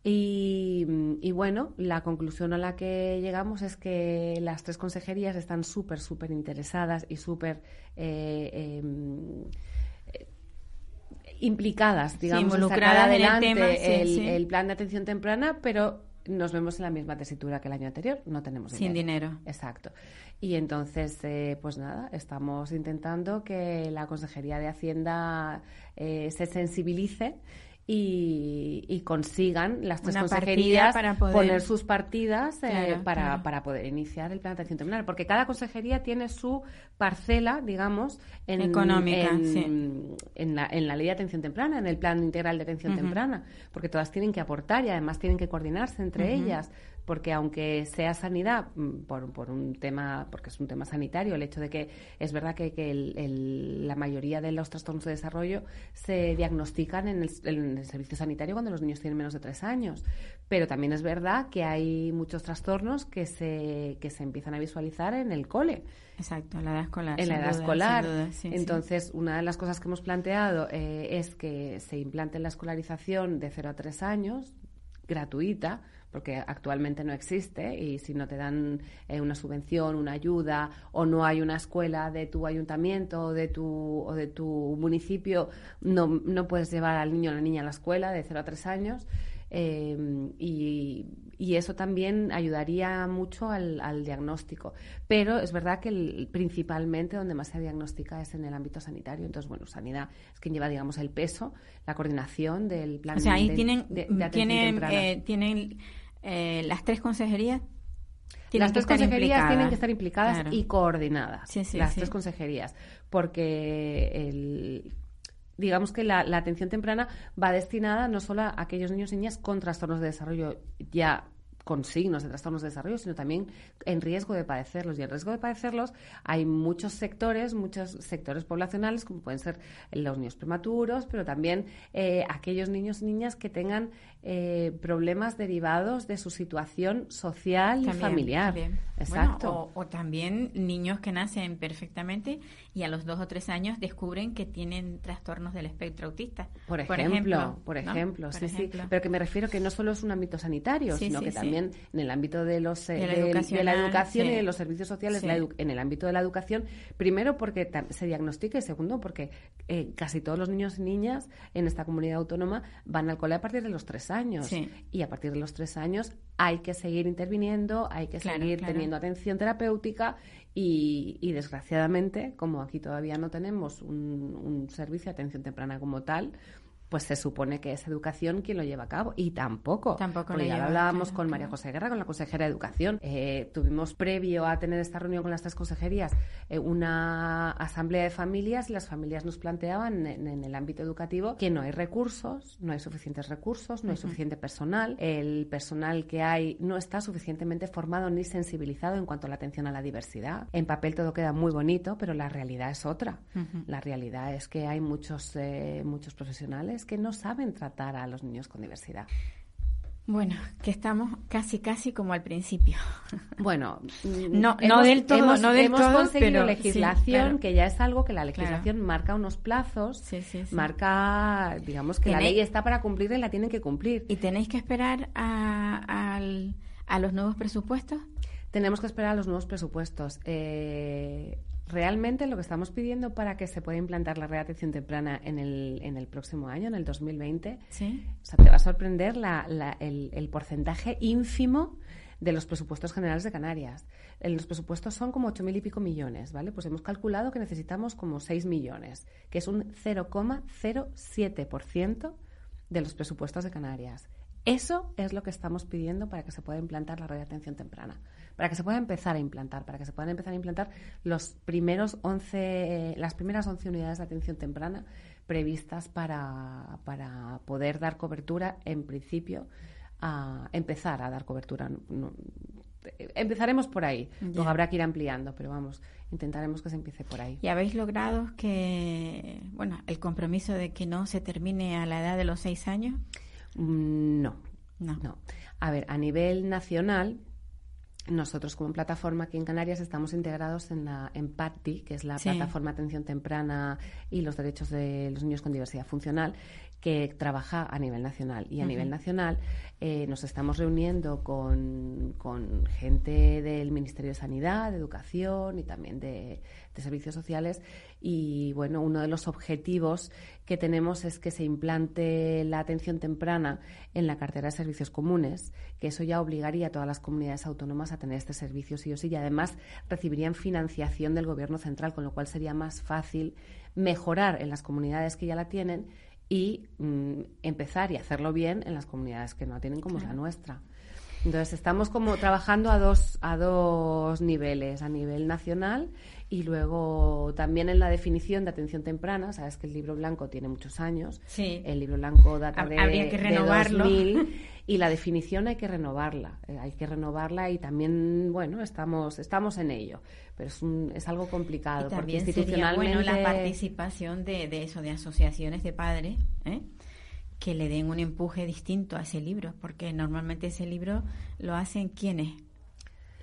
Y, y, bueno, la conclusión a la que llegamos es que las tres consejerías están súper, súper interesadas y súper eh, eh, implicadas, digamos, sí, en sacar adelante el, tema, sí, el, sí. el, plan de atención temprana, pero nos vemos en la misma tesitura que el año anterior, no tenemos dinero. Sin dinero. Exacto. Y entonces, eh, pues nada, estamos intentando que la Consejería de Hacienda eh, se sensibilice y, y, consigan las tres Una consejerías para poder... poner sus partidas eh, para, claro. para poder iniciar el plan de atención temprana. Porque cada consejería tiene su parcela, digamos, en, Económica, en, sí. en la, en la ley de atención temprana, en el plan integral de atención temprana. Porque todas tienen que aportar y además tienen que coordinarse entre ellas porque aunque sea sanidad mm, por, por un tema porque es un tema sanitario el hecho de que es verdad que, que el- el- la mayoría de los trastornos de desarrollo se diagnostican en el, en el servicio sanitario cuando los niños tienen menos de tres años pero también es verdad que hay muchos trastornos que se que se empiezan a visualizar en el cole Exacto, en la edad escolar. en la edad duda, escolar. duda, sí, sí. Entonces, una de las cosas que hemos planteado eh, es que se implante la escolarización de 0 a 3 años, gratuita, porque actualmente no existe y si no te dan eh, una subvención, una ayuda o no hay una escuela de tu ayuntamiento o de tu, o de tu municipio, no, no puedes llevar al niño o la niña a la escuela de 0 a 3 años. Eh, y, y eso también ayudaría mucho al, al diagnóstico. Pero es verdad que el- principalmente donde más se diagnostica es en el ámbito sanitario. Entonces, bueno, Sanidad es quien lleva, digamos, el peso, la coordinación del plan O sea, ahí de, tienen, de- de atención tienen, temprana. eh, tienen eh, las tres consejerías. tienen Las que tres estar consejerías implicadas. tienen que estar implicadas Claro. y coordinadas. Sí, sí, las sí. tres consejerías. Porque el, digamos que la, la atención temprana va destinada no solo a aquellos niños y niñas con trastornos de desarrollo ya con signos de trastornos de desarrollo, sino también en riesgo de padecerlos. Y en riesgo de padecerlos hay muchos sectores, muchos sectores poblacionales, como pueden ser los niños prematuros, pero también eh, aquellos niños y niñas que tengan eh, problemas derivados de su situación social y familiar. también. Exacto. Bueno, o, o también niños que nacen perfectamente y a los dos o tres años descubren que tienen trastornos del espectro autista. Por ejemplo, por ejemplo, sí, ejemplo. sí. Pero que me refiero que no solo es un ámbito sanitario, Sí, sino sí, que también en el ámbito de los eh, De la de educación y de los servicios sociales, la en el ámbito de la educación, primero porque se diagnostica y segundo porque eh, casi todos los niños y niñas en esta comunidad autónoma van al cole a partir de los tres años. Sí. Y a partir de los tres años hay que seguir interviniendo, hay que Claro, seguir claro. teniendo atención terapéutica y, y, desgraciadamente, como aquí todavía no tenemos un, un servicio de atención temprana como tal, pues se supone que es educación quien lo lleva a cabo y tampoco. Tampoco Porque ya lo hablábamos claro, con claro. María José Guerra, con la consejera de Educación. Eh, tuvimos previo a tener esta reunión con las tres consejerías eh, una asamblea de familias y las familias nos planteaban en, en el ámbito educativo que no hay recursos, no hay suficientes recursos, no hay suficiente personal. El personal que hay no está suficientemente formado ni sensibilizado en cuanto a la atención a la diversidad. En papel todo queda muy bonito, pero la realidad es otra. La realidad es que hay muchos, eh, muchos profesionales que no saben tratar a los niños con diversidad. Bueno, que estamos casi, casi como al principio. Bueno, no, no del todo, hemos, no del hemos todo, conseguido pero legislación, sí, claro. que ya es algo que la legislación marca unos plazos, Sí, sí, sí. marca, digamos que la ley está para cumplirla y la tienen que cumplir. ¿Y tenéis que esperar a, a los nuevos presupuestos? Tenemos que esperar a los nuevos presupuestos. Eh, realmente lo que estamos pidiendo para que se pueda implantar la red de atención temprana en el, en el próximo año, en el 2020, Sí. o sea, te va a sorprender la- la- el, el porcentaje ínfimo de los presupuestos generales de Canarias. En los presupuestos son como ocho mil y pico millones, ¿vale? Pues hemos calculado que necesitamos como 6 millones, que es un 0,07% de los presupuestos de Canarias. Eso es lo que estamos pidiendo para que se pueda implantar la red de atención temprana, para que se pueda empezar a implantar, para que se puedan empezar a implantar los primeros 11, las primeras 11 unidades de atención temprana previstas para, para poder dar cobertura, en principio, a empezar a dar cobertura. No- no- empezaremos por ahí, luego Ya. habrá que ir ampliando, pero vamos, intentaremos que se empiece por ahí. ¿Y habéis logrado que, bueno, el compromiso de que no se termine a la edad de los seis años? Mm, No, No. no. A ver, a nivel nacional, nosotros como plataforma aquí en Canarias estamos integrados en la en PATI, que es la Sí. plataforma de atención temprana y los derechos de los niños con diversidad funcional, que trabaja a nivel nacional. Y a nivel nacional eh, nos estamos reuniendo con, con gente del Ministerio de Sanidad, de Educación y también de, de Servicios Sociales. Y bueno, uno de los objetivos que tenemos es que se implante la atención temprana en la cartera de servicios comunes, que eso ya obligaría a todas las comunidades autónomas a tener este servicio sí o sí, y además recibirían financiación del Gobierno central, con lo cual sería más fácil mejorar en las comunidades que ya la tienen y mm, empezar y hacerlo bien en las comunidades que no tienen, como es la nuestra. Entonces estamos como trabajando a dos, a dos niveles, a nivel nacional y luego también en la definición de atención temprana. Sabes que el libro blanco tiene muchos años. Sí. El libro blanco data de, habría que de renovarlo. 2000 y la definición hay que renovarla. eh, hay que renovarla y también, bueno, estamos, estamos en ello. Pero es, un, es algo complicado Y porque sería institucionalmente... bueno la participación de, de eso, de asociaciones de padres, ¿eh? que le den un empuje distinto a ese libro, porque normalmente ese libro lo hacen quienes,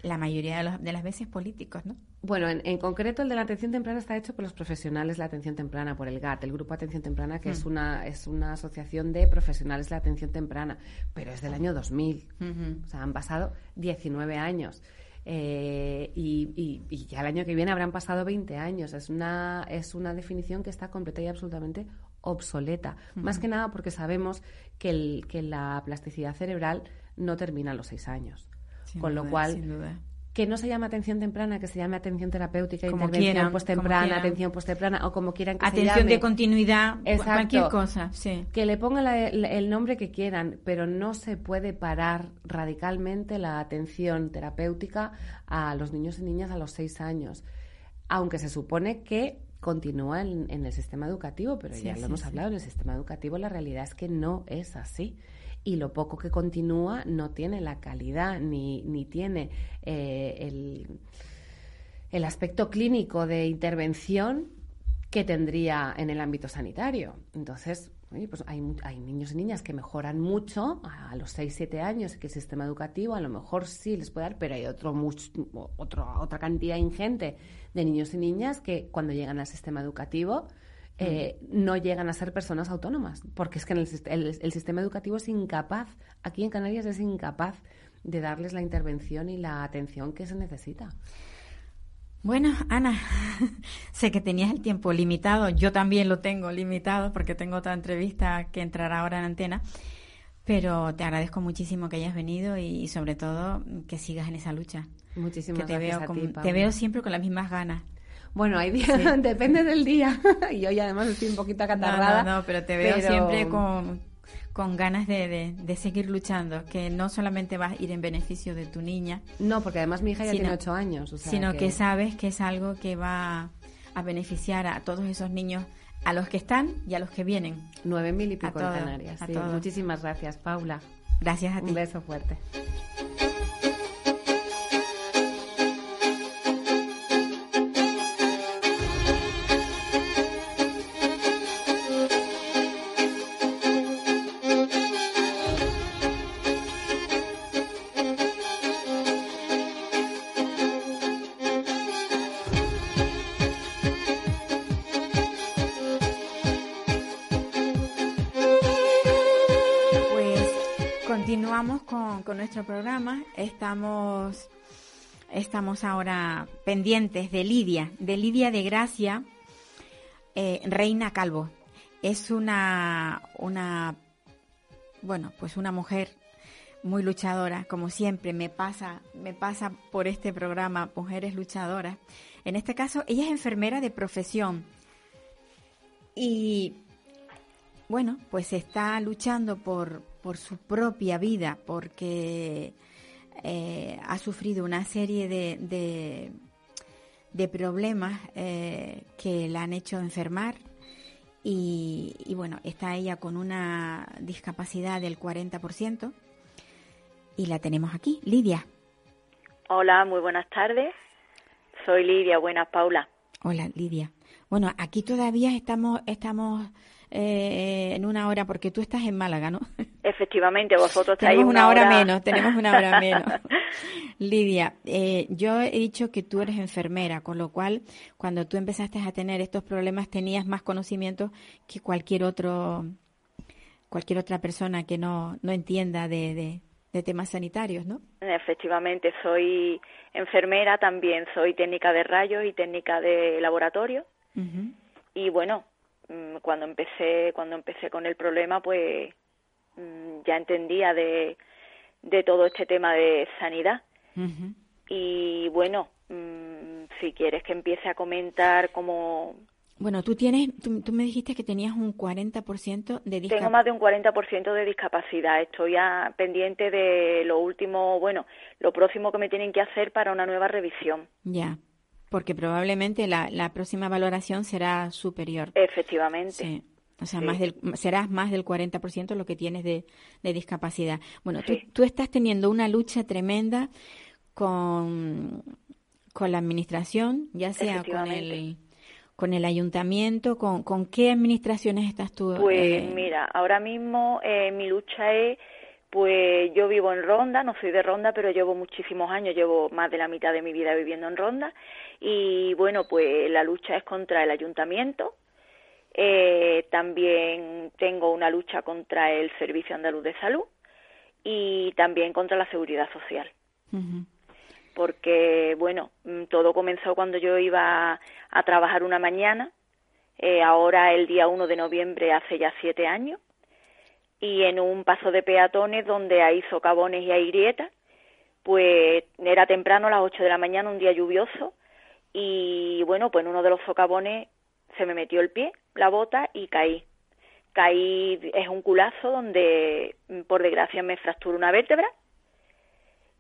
la mayoría de, los- de las veces políticos, ¿no? Bueno, en, en concreto el de la atención temprana está hecho por los profesionales de la atención temprana, por el GAT, el Grupo Atención Temprana, que es, Mm. una, es una asociación de profesionales de la atención temprana, pero es del año 2000. Ujú. O sea, han pasado 19 años. Eh, y, y- y ya el año que viene habrán pasado 20 años. Es una, es una definición que está completa y absolutamente obsoleta. Más que nada porque sabemos que, el- que la plasticidad cerebral no termina a los 6 años. Sin Con lo duda, cual, sin duda. Que no se llame atención temprana, que se llame atención terapéutica, Como intervención quieran, como quieran. atención postemprana o como quieran que se Atención llame. de continuidad, Exacto. cualquier cosa, sí. Que le pongan la- la- el nombre que quieran, pero no se puede parar radicalmente la atención terapéutica a los niños y niñas a los seis años, aunque se supone que continúa en, en el sistema educativo, pero Sí, ya lo sí, hemos hablado, en el sistema educativo la realidad es que no es así. Y lo poco que continúa no tiene la calidad ni, ni tiene eh, el, el aspecto clínico de intervención que tendría en el ámbito sanitario. Entonces, pues hay, hay niños y niñas que mejoran mucho a, los 6, 7 años que el sistema educativo a lo mejor sí les puede dar, pero hay otro, much- otro- otra cantidad ingente de niños y niñas que cuando llegan al sistema educativo eh, no llegan a ser personas autónomas, porque es que en el, el- el sistema educativo es incapaz, aquí en Canarias es incapaz de darles la intervención y la atención que se necesita. Bueno, Ana, sé que tenías el tiempo limitado, yo también lo tengo limitado porque tengo otra entrevista que entrará ahora en antena, pero te agradezco muchísimo que hayas venido y sobre todo que sigas en esa lucha. Muchísimas Que te gracias veo, a con- ti, te veo siempre con las mismas ganas. Bueno, hay días, depende del día. y hoy además estoy un poquito acatarrada. No, no, no, pero te veo pero- siempre con, con ganas de, de- de seguir luchando, que no solamente vas a ir en beneficio de tu niña, No, porque además mi hija ya Sino- tiene ocho años. o sea sino que... sabes que es algo que va a beneficiar a todos esos niños, a los que están y a los que vienen. Nueve mil y pico en Canarias. a sí. Muchísimas gracias, Paula. Gracias a ti. Un beso fuerte. Programa. Estamos, estamos ahora pendientes de Lidia, de Lidia de Gracia, eh, Reina Calvo. Es una, una, bueno, pues una mujer muy luchadora, como siempre me pasa, me pasa por este programa, mujeres luchadoras. En este caso, ella es enfermera de profesión y bueno, pues está luchando por, por su propia vida, porque eh, ha sufrido una serie de, de, de problemas eh, que la han hecho enfermar y, y, bueno, está ella con una discapacidad del 40% y la tenemos aquí, Lidia. Hola, muy buenas tardes. Soy Lidia, buenas Paula. Hola, Lidia. Bueno, aquí todavía estamos, estamos eh, en una hora, porque tú estás en Málaga, ¿no? Efectivamente, vosotros estáis tenemos una, hora, hora menos, tenemos una hora menos. Lidia, eh, yo he dicho que tú eres enfermera, con lo cual cuando tú empezaste a tener estos problemas tenías más conocimientos que cualquier otro, cualquier otra persona que no, no entienda de, de, de temas sanitarios, ¿no? Efectivamente, soy enfermera, también soy técnica de rayos y técnica de laboratorio. Uh -huh. Y bueno, cuando empecé cuando empecé con el problema, pues mm, ya entendía de, de todo este tema de sanidad. Uh -huh. Y bueno, mmm, si quieres que empiece a comentar cómo bueno, tú tienes, tú, tú, me dijiste que tenías un 40% de discapacidad. Tengo más de un 40% de discapacidad. Estoy ya pendiente de lo último, bueno, lo próximo que me tienen que hacer para una nueva revisión. Ya, porque probablemente la, la próxima valoración será superior. Efectivamente. Sí. O sea, sí. más del, serás más del 40% lo que tienes de, de discapacidad. Bueno, sí. tú, tú estás teniendo una lucha tremenda con, con la administración, ya sea con el con el ayuntamiento, con, con qué administraciones estás tú? Pues eh... mira, ahora mismo eh, mi lucha es, pues yo vivo en Ronda, no soy de Ronda, pero llevo muchísimos años, llevo más de la mitad de mi vida viviendo en Ronda y bueno, pues la lucha es contra el ayuntamiento. Eh, también tengo una lucha contra el Servicio Andaluz de Salud y también contra la Seguridad Social. Uh -huh porque, bueno, mm, todo comenzó cuando yo iba a trabajar una mañana, eh, ahora el día 1 de noviembre hace ya siete años, y en un paso de peatones donde hay socavones y hay grietas, pues era temprano a las 8 de la mañana, un día lluvioso, y bueno, pues en uno de los socavones se me metió el pie, la bota, y caí. Caí, es un culazo donde, mm, por desgracia, me fracturó una vértebra,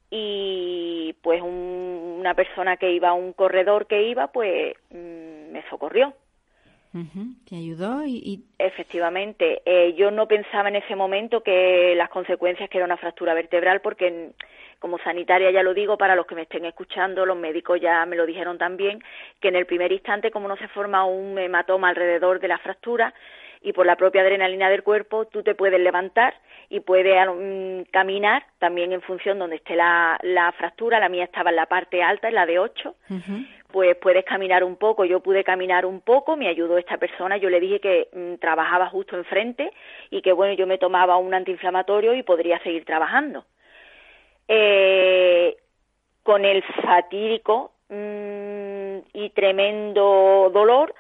y pues un, una persona que iba, un corredor que iba, pues mmm, me socorrió. ¿Te ayudó? Y, y... Efectivamente. Eh, yo no pensaba en ese momento que las consecuencias que era una fractura vertebral porque como sanitaria ya lo digo para los que me estén escuchando, los médicos ya me lo dijeron también, que en el primer instante como no se forma un hematoma alrededor de la fractura, y por la propia adrenalina del cuerpo tú te puedes levantar y puedes um, caminar también en función donde esté la, la, fractura, la mía estaba en la parte alta, en la de 8, uh -huh. pues puedes caminar un poco, yo pude caminar un poco, me ayudó esta persona, yo le dije que um, trabajaba justo enfrente y que bueno, yo me tomaba un antiinflamatorio y podría seguir trabajando. Eh, con el fatídico mmm, y tremendo dolor,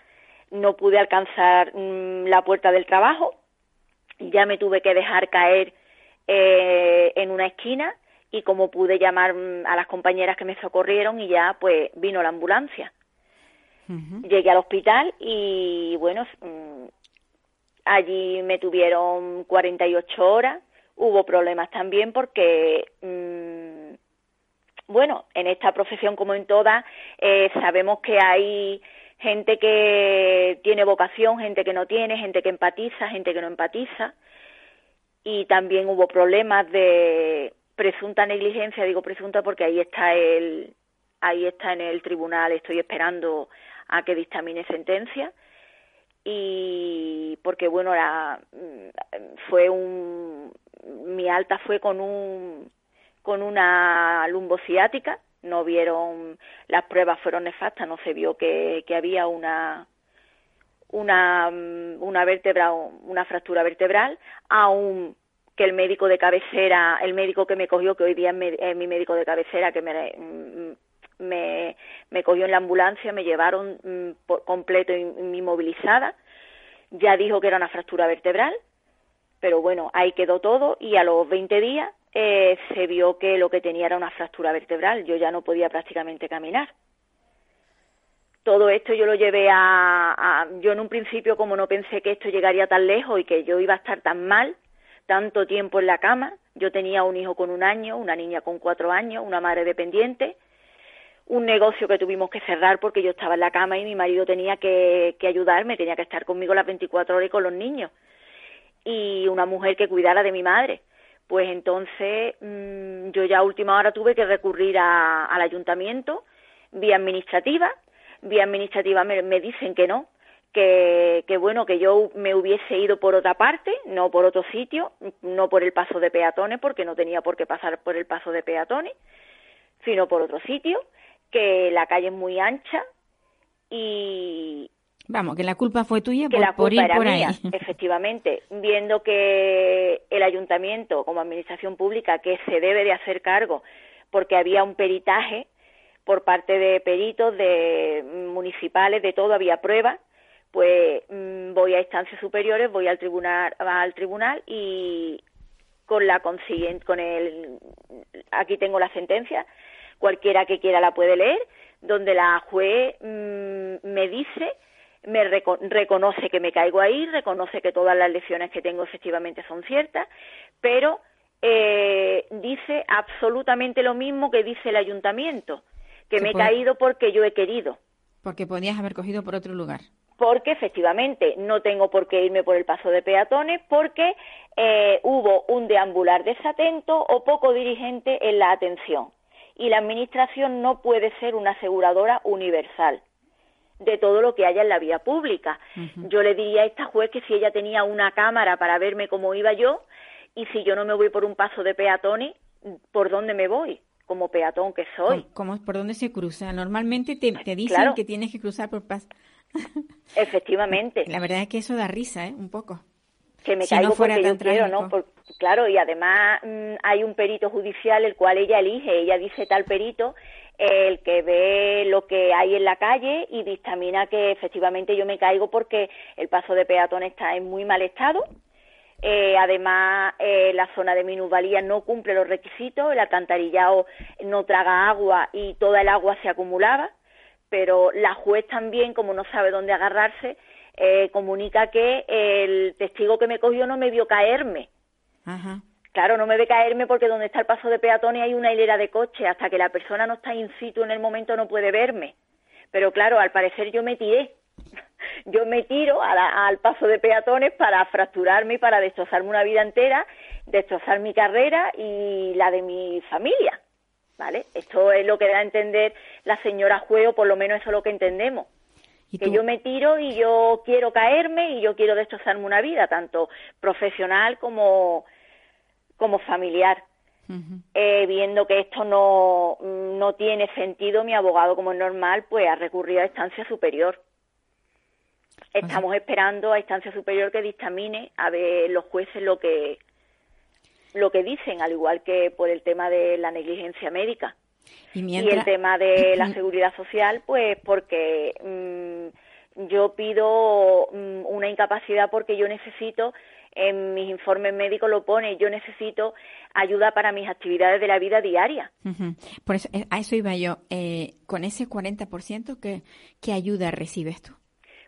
no pude alcanzar mmm, la puerta del trabajo, ya me tuve que dejar caer eh, en una esquina y como pude llamar mm, a las compañeras que me socorrieron y ya pues vino la ambulancia. Uh -huh. Llegué al hospital y bueno, mmm, allí me tuvieron 48 horas, hubo problemas también porque mmm, bueno, en esta profesión como en todas eh, sabemos que hay gente que tiene vocación, gente que no tiene, gente que empatiza, gente que no empatiza. Y también hubo problemas de presunta negligencia, digo presunta porque ahí está el ahí está en el tribunal, estoy esperando a que dictamine sentencia y porque bueno, era fue un mi alta fue con un con una lumbociática no vieron, las pruebas fueron nefastas, no se vio que, había una, una, una vértebra, una fractura vertebral, aún que el médico de cabecera, el médico que me cogió, que hoy día es mi médico de cabecera, que me, mm, me, me cogió en la ambulancia, me llevaron mm, por completo inmovilizada, ya dijo que era una fractura vertebral, pero bueno, ahí quedó todo y a los 20 días eh, se vio que lo que tenía era una fractura vertebral, yo ya no podía prácticamente caminar. Todo esto yo lo llevé a, yo en un principio como no pensé que esto llegaría tan lejos y que yo iba a estar tan mal tanto tiempo en la cama yo tenía un hijo con un año una niña con cuatro años una madre dependiente un negocio que tuvimos que cerrar porque yo estaba en la cama y mi marido tenía que, que ayudarme tenía que estar conmigo las 24 horas y con los niños y una mujer que cuidara de mi madre pues entonces mm, yo ya a última hora tuve que recurrir al ayuntamiento vía administrativa. Vía administrativa me, dicen que no, que, que, bueno, que yo me hubiese ido por otra parte, no por otro sitio, no por el paso de peatones, porque no tenía por qué pasar por el paso de peatones, sino por otro sitio, que la calle es muy ancha y... Vamos, que la culpa fue tuya que por, la culpa ir era por mía, ahí. efectivamente, viendo que el ayuntamiento como administración pública que se debe de hacer cargo porque había un peritaje por parte de peritos, de municipales, de todo, había pruebas, pues mm, voy a instancias superiores, voy al tribunal, al tribunal y con la consiguiente, con el, aquí tengo la sentencia, cualquiera que quiera la puede leer, donde la juez mm, me dice, me reconoce que me caigo ahí, reconoce que todas las lecciones que tengo efectivamente son ciertas, pero eh, dice absolutamente lo mismo que dice el ayuntamiento que me he caído porque yo he querido. Porque podías haber cogido por otro lugar. Porque efectivamente no tengo por qué irme por el paso de peatones porque eh, hubo un deambular desatento o poco dirigente en la atención. Y la Administración no puede ser una aseguradora universal de todo lo que haya en la vía pública. Yo le diría a esta juez que si ella tenía una cámara para verme cómo iba yo y si yo no me voy por un paso de peatones, ¿por dónde me voy? como peatón que soy. ¿Cómo, ¿Por dónde se cruza? Normalmente te, te dicen que tienes que cruzar por pas. Efectivamente. La verdad es que eso da risa, ¿eh? Un poco. Que me caigo porque yo quiero, ¿no? claro, y además mm, hay un perito judicial el cual ella elige, ella dice tal perito, el que ve lo que hay en la calle y dictamina que efectivamente yo me caigo porque el paso de peatón está en muy mal estado, eh, además, eh, la zona de minusvalía no cumple los requisitos, el alcantarillado no traga agua y toda el agua se acumulaba, pero la juez también, como no sabe dónde agarrarse, eh, comunica que el testigo que me cogió no me vio caerme. Claro, no me ve caerme porque donde está el paso de peatones hay una hilera de coches, hasta que la persona no está in situ en el momento no puede verme. Pero claro, al parecer yo me tiré yo me tiro al paso de peatones para fracturarme y para destrozarme una vida entera, destrozar mi carrera y la de mi familia. ¿Vale? Esto es lo que da a entender la señora juez, o por lo menos eso es lo que entendemos. Que yo me tiro y yo quiero caerme y yo quiero destrozarme una vida, tanto profesional como, como familiar. Eh, viendo que esto no, no tiene sentido, mi abogado, como es normal, pues ha recurrido a instancia superior. Estamos esperando a instancia superior que dictamine a ver los jueces lo que lo que dicen, al igual que por el tema de la negligencia médica. Y, el tema de la seguridad social, pues porque mm, yo pido mm, una incapacidad porque yo necesito, en mis informes médicos lo pone, yo necesito ayuda para mis actividades de la vida diaria. Por eso, eh, a eso iba yo. Eh, con ese 40%, ¿qué, ¿qué ayuda recibes tú?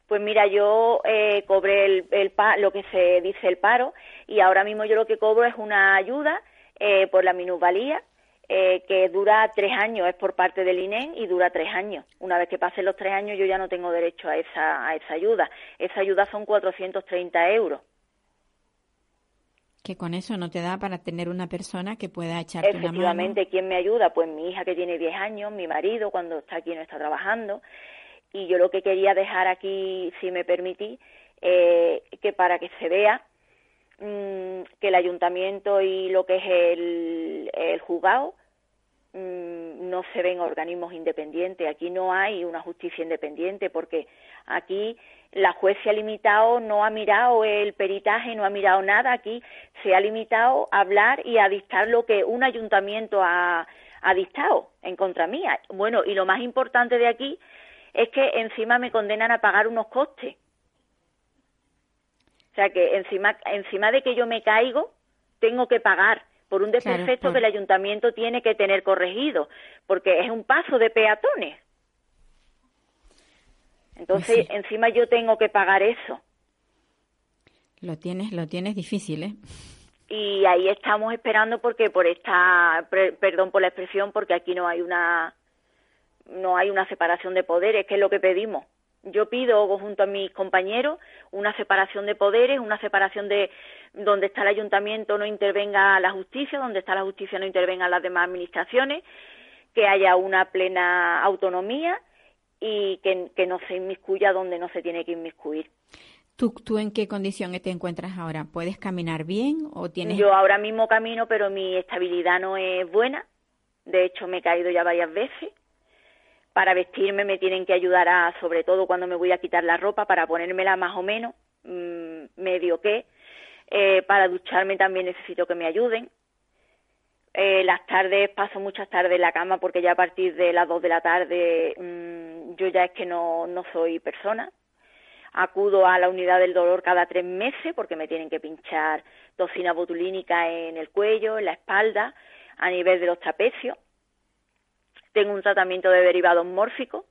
Pues mira, yo eh, cobré el, el lo que se dice el paro y ahora mismo yo lo que cobro es una ayuda eh, por la minusvalía eh, que dura tres años, es por parte del INEN y dura tres años. Una vez que pasen los tres años yo ya no tengo derecho a esa, a esa ayuda. Esa ayuda son 430 euros. Que con eso no te da para tener una persona que pueda echarte una mano. Efectivamente, ¿quién me ayuda? Pues mi hija que tiene 10 años, mi marido cuando está aquí no está trabajando y yo lo que quería dejar aquí, si me permití, eh, que para que se vea mm, que el ayuntamiento y lo que es el, el juzgado mm, mm, no se ven organismos independientes. Aquí no hay una justicia independiente porque aquí la juez se ha limitado, no ha mirado el peritaje, no ha mirado nada. Aquí se ha limitado a hablar y a dictar lo que un ayuntamiento ha, ha dictado en contra mía. Bueno, y lo más importante de aquí es que encima me condenan a pagar unos costes. O sea que encima, encima de que yo me caigo, tengo que pagar por un desperfecto que el ayuntamiento tiene que tener corregido, porque es un paso de peatones. Entonces, encima yo tengo que pagar eso. Lo tienes, lo tienes difícil, ¿eh? Y ahí estamos esperando porque por esta, perdón por la expresión, porque aquí no hay una, no hay una separación de poderes, que es lo que pedimos. Yo pido junto a mis compañeros una separación de poderes, una separación de donde está el ayuntamiento no intervenga la justicia, donde está la justicia no intervengan las demás administraciones, que haya una plena autonomía y que, que no se inmiscuya donde no se tiene que inmiscuir. ¿Tú, ¿Tú en qué condición te encuentras ahora? ¿Puedes caminar bien o tienes...? Yo ahora mismo camino, pero mi estabilidad no es buena. De hecho, me he caído ya varias veces. Para vestirme me tienen que ayudar a, sobre todo cuando me voy a quitar la ropa, para ponérmela más o menos, mm, medio que. Eh, para ducharme también necesito que me ayuden. Eh, las tardes paso muchas tardes en la cama porque ya a partir de las dos de la tarde mm, yo ya es que no, no soy persona. Acudo a la unidad del dolor cada tres meses porque me tienen que pinchar toxina botulínica en el cuello, en la espalda, a nivel de los trapecios. Tengo un tratamiento de derivados mórficos,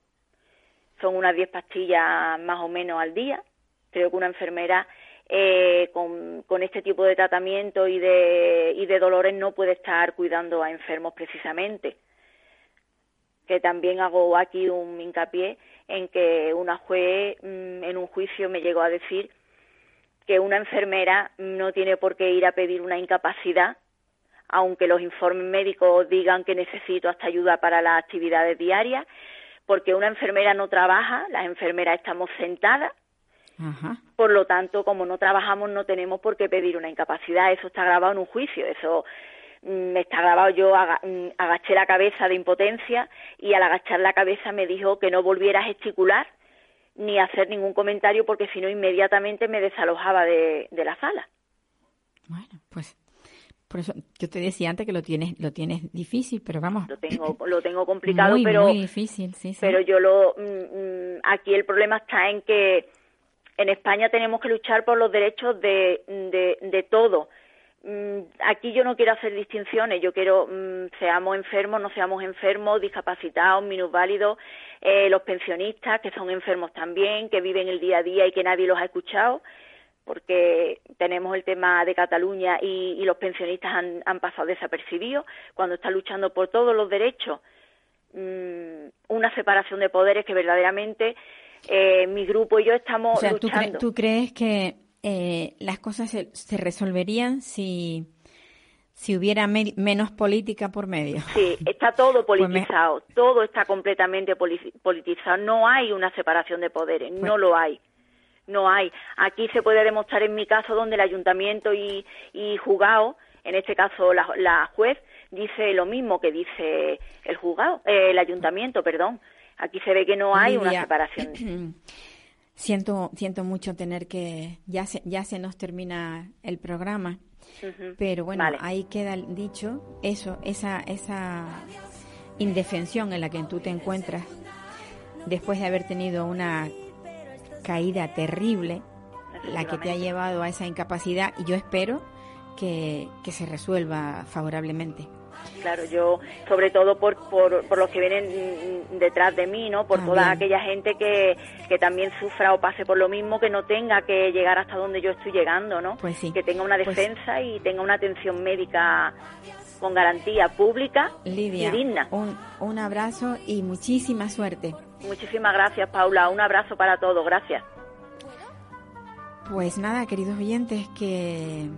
son unas 10 pastillas más o menos al día. Creo que una enfermera eh, con, con este tipo de tratamiento y de, y de dolores no puede estar cuidando a enfermos precisamente. Que también hago aquí un hincapié en que una juez mm, en un juicio me llegó a decir que una enfermera no tiene por qué ir a pedir una incapacidad, aunque los informes médicos digan que necesito hasta ayuda para las actividades diarias, porque una enfermera no trabaja, las enfermeras estamos sentadas, Ajá. por lo tanto, como no trabajamos, no tenemos por qué pedir una incapacidad. Eso está grabado en un juicio. Eso está grabado. Yo aga- mm, agaché la cabeza de impotencia y al agachar la cabeza me dijo que no volviera a gesticular ni a hacer ningún comentario porque si no inmediatamente me desalojaba de, de la sala. Bueno, pues por eso yo te decía antes que lo tienes, lo tienes difícil, pero vamos. Lo tengo, lo tengo complicado, muy, pero muy difícil, sí, sí. pero yo lo mm, mm, aquí el problema está en que en España tenemos que luchar por los derechos de, de, de todo. Mm, Aquí yo no quiero hacer distinciones, yo quiero mm, seamos enfermos, no seamos enfermos, discapacitados, minusválidos, eh, los pensionistas que son enfermos también, que viven el día a día y que nadie los ha escuchado, porque tenemos el tema de Cataluña y, y los pensionistas han, han pasado desapercibidos cuando está luchando por todos los derechos mm, una separación de poderes que verdaderamente eh, mi grupo y yo estamos o sea, ¿tú, cre- luchando. tú crees que eh, las cosas se, se resolverían si, si hubiera me- menos política por medio? Sí, está todo Pues me- politizado, todo está completamente poli- politizado. No hay una separación de poderes, Pues- no lo hay. No hay. Aquí se puede demostrar en mi caso donde el ayuntamiento y, y juzgado, en este caso la, la juez, dice lo mismo que dice el juzgado, eh, el ayuntamiento, perdón. Aquí se ve que no hay una separación. Siento, siento mucho tener que, ya se, ya se nos termina el programa, pero bueno, Vale. ahí queda dicho, eso, esa, esa indefensión en la que tú te encuentras después de haber tenido una caída terrible, la que te ha llevado a esa incapacidad, y yo espero que, que se resuelva favorablemente. Claro, yo, sobre todo por, por, por los que vienen detrás de mí, ¿no? Por toda aquella gente que, que también sufra o pase por lo mismo, que no tenga que llegar hasta donde yo estoy llegando, ¿no? Pues sí. Que tenga una Pues- defensa y tenga una atención médica con garantía pública Lidia, y digna. un, un abrazo y muchísima suerte. Muchísimas gracias, Paula. Un abrazo para todos. Gracias. Pues nada, queridos oyentes, que,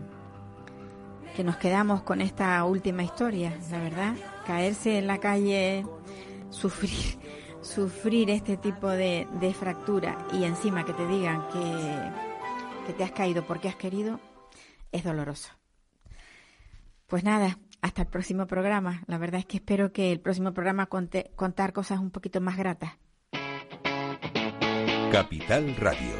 que nos quedamos con esta última historia, la verdad. Caerse en la calle, sufrir, sufrir este tipo de, de fractura y encima que te digan que, que te has caído porque has querido, es doloroso. Pues nada, hasta el próximo programa. La verdad es que espero que el próximo programa conte, contar cosas un poquito más gratas. Capital Radio.